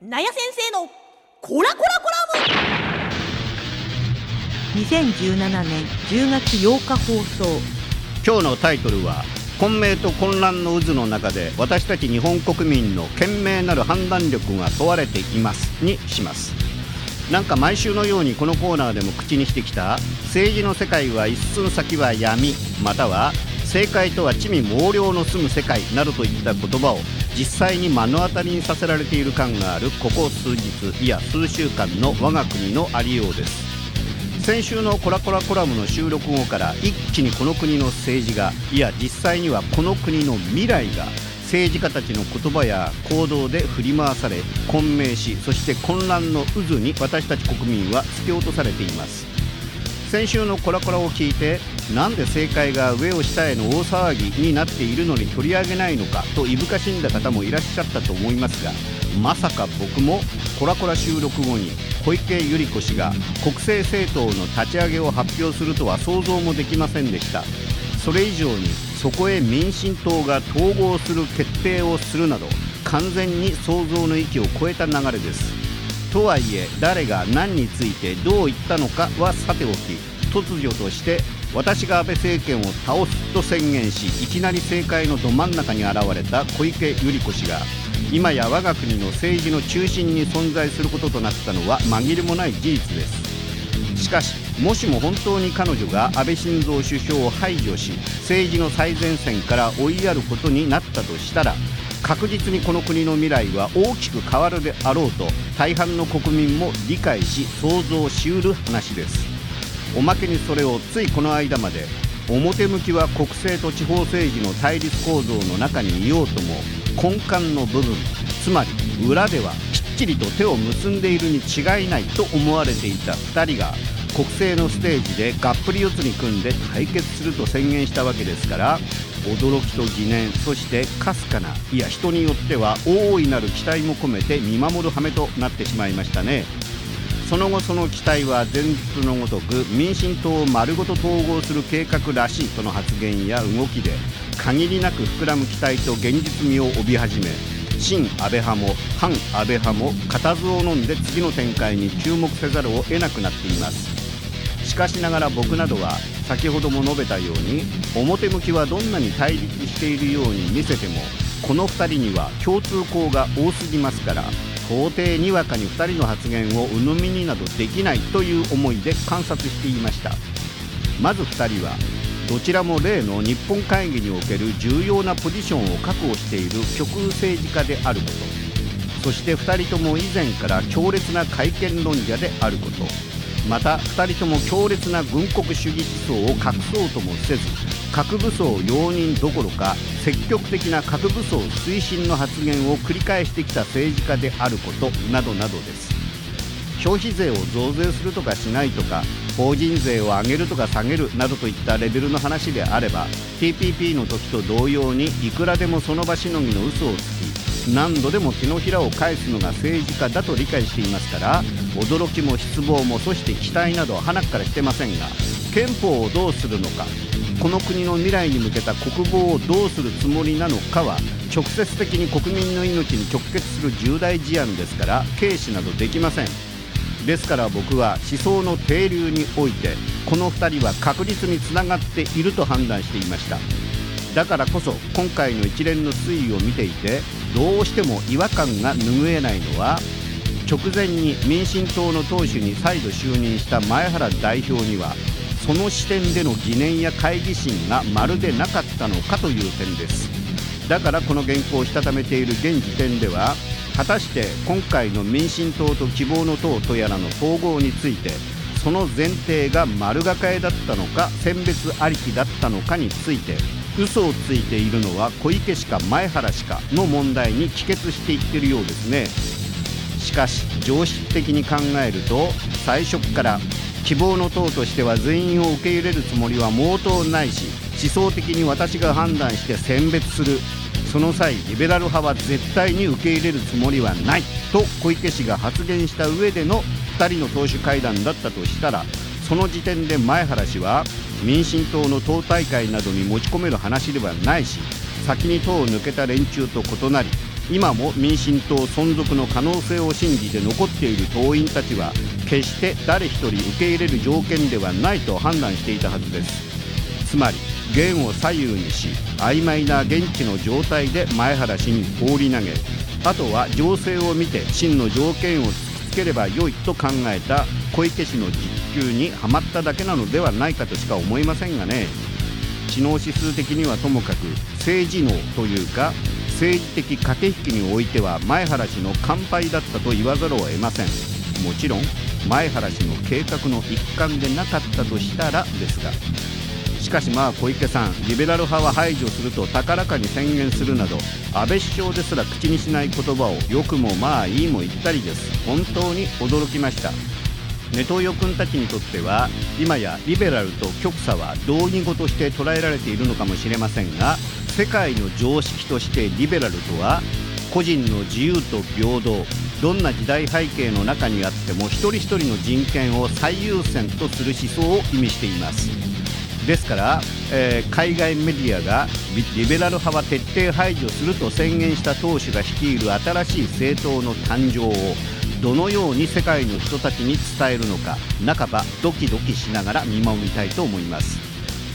なや先生のコラコラコラム。2017年10月8日放送。今日のタイトルは混迷と混乱の渦の中で私たち日本国民の賢明なる判断力が問われています。にします。なんか毎週のようにこのコーナーでも口にしてきた政治の世界は一寸先は闇または正解とは地味猛量の住む世界などといった言葉を実際に目の当たりにさせられている感があるここ数日いや数週間の我が国のありようです。先週のコラコラコラムの収録後から一気にこの国の政治がいや実際にはこの国の未来が政治家たちの言葉や行動で振り回され混迷しそして混乱の渦に私たち国民は突き落とされています。先週のコラコラを聞いてなんで政界が上を下への大騒ぎになっているのに取り上げないのかといぶかしんだ方もいらっしゃったと思いますがまさか僕もコラコラ収録後に小池百合子氏が国政政党の立ち上げを発表するとは想像もできませんでした。それ以上にそこへ民進党が統合する決定をするなど完全に想像の域を超えた流れです。とはいえ誰が何についてどう言ったのかはさておき突如として私が安倍政権を倒すと宣言しいきなり政界のど真ん中に現れた小池百合子氏が今や我が国の政治の中心に存在することとなったのは紛れもない事実です。しかしもしも本当に彼女が安倍晋三首相を排除し政治の最前線から追いやることになったとしたら確実にこの国の未来は大きく変わるであろうと大半の国民も理解し想像しうる話です。おまけにそれをついこの間まで表向きは国政と地方政治の対立構造の中にいようとも根幹の部分つまり裏ではきっちりと手を結んでいるに違いないと思われていた2人が国政のステージでがっぷり四つに組んで対決すると宣言したわけですから驚きと疑念そしてかすかないや人によっては大いなる期待も込めて見守る羽目となってしまいましたね。その後その期待は前日のごとく民進党を丸ごと統合する計画らしいとの発言や動きで限りなく膨らむ期待と現実味を帯び始め新安倍派も反安倍派も固唾を飲んで次の展開に注目せざるを得なくなっています。しかしながら僕などは先ほども述べたように表向きはどんなに対立しているように見せてもこの2人には共通項が多すぎますから到底にわかに2人の発言を鵜呑みになどできないという思いで観察していました。まず2人はどちらも例の日本会議における重要なポジションを確保している極右政治家であること。そして2人とも以前から強烈な改憲論者であること。また2人とも強烈な軍国主義思想を隠そうともせず核武装容認どころか積極的な核武装推進の発言を繰り返してきた政治家であることなどなどです。消費税を増税するとかしないとか法人税を上げるとか下げるなどといったレベルの話であれば TPP の時と同様にいくらでもその場しのぎの嘘をつき何度でも手のひらを返すのが政治家だと理解していますから驚きも失望もそして期待などは鼻からしてませんが憲法をどうするのかこの国の未来に向けた国防をどうするつもりなのかは直接的に国民の命に直結する重大事案ですから軽視などできません。ですから僕は思想の底流においてこの2人は確実につながっていると判断していました。だからこそ今回の一連の推移を見ていてどうしても違和感が拭えないのは直前に民進党の党首に再度就任した前原代表にはその視点での疑念や懐疑心がまるでなかったのかという点です。だからこの原稿をしたためている現時点では果たして今回の民進党と希望の党とやらの統合についてその前提が丸がかえだったのか選別ありきだったのかについて嘘をついているのは小池しか前原しかの問題に帰結していってるようですね。しかし常識的に考えると最初から希望の党としては全員を受け入れるつもりは毛頭ないし思想的に私が判断して選別する。その際リベラル派は絶対に受け入れるつもりはないと小池氏が発言した上での2人の党首会談だったとしたらその時点で前原氏は民進党の党大会などに持ち込める話ではないし先に党を抜けた連中と異なり今も民進党存続の可能性を信じて残っている党員たちは決して誰一人受け入れる条件ではないと判断していたはずです。つまり弦を左右にし曖昧な現地の状態で前原氏に放り投げあとは情勢を見て真の条件を突きつければ良いと考えた小池氏の実給にはまっただけなのではないかとしか思いませんがね。知能指数的にはともかく政治能というか政治的駆け引きにおいては前原氏の完敗だったと言わざるを得ません。もちろん前原氏の計画の一環でなかったとしたらですが。しかしまあ小池さんリベラル派は排除すると高らかに宣言するなど安倍首相ですら口にしない言葉をよくもまあいいも言ったりです。本当に驚きました。ネトウヨ君たちにとっては今やリベラルと極左は同義語として捉えられているのかもしれませんが世界の常識としてリベラルとは個人の自由と平等どんな時代背景の中にあっても一人一人の人権を最優先とする思想を意味しています。ですから、えー、海外メディアがリベラル派は徹底排除すると宣言した党首が率いる新しい政党の誕生をどのように世界の人たちに伝えるのか半ばドキドキしながら見守りたいと思います。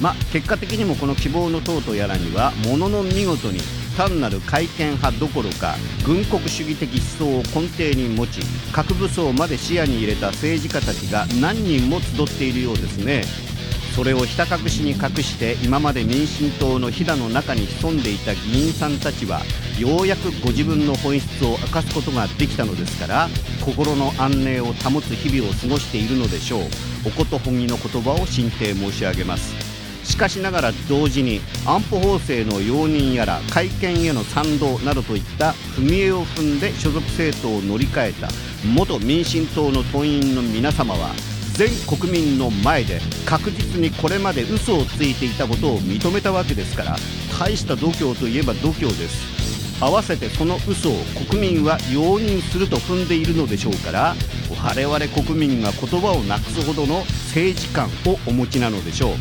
まあ結果的にもこの希望の党とやらにはものの見事に単なる改憲派どころか軍国主義的思想を根底に持ち核武装まで視野に入れた政治家たちが何人も集っているようですね。それをひた隠しに隠して今まで民進党のひだの中に潜んでいた議員さんたちはようやくご自分の本質を明かすことができたのですから心の安寧を保つ日々を過ごしているのでしょう。おことほぎの言葉を進呈申し上げます。しかしながら同時に安保法制の容認やら改憲への賛同などといった踏み絵を踏んで所属政党を乗り換えた元民進党の党員の皆様は全国民の前で確実にこれまで嘘をついていたことを認めたわけですから大した度胸といえば度胸です。合わせてその嘘を国民は容認すると踏んでいるのでしょうから我々国民が言葉をなくすほどの政治観をお持ちなのでしょう。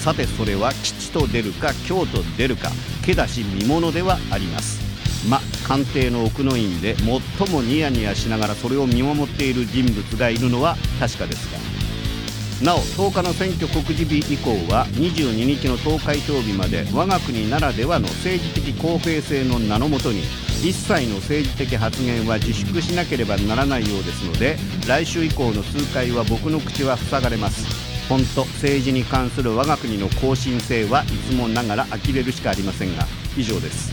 さてそれは吉と出るか京と出るか手出し見ものではあります。ま官邸の奥の院で最もニヤニヤしながらそれを見守っている人物がいるのは確かですがなお10日の選挙告示日以降は22日の投開票日まで我が国ならではの政治的公平性の名のもとに一切の政治的発言は自粛しなければならないようですので来週以降の数回は僕の口は塞がれます。本当政治に関する我が国の更新性はいつもながら呆れるしかありませんが以上です。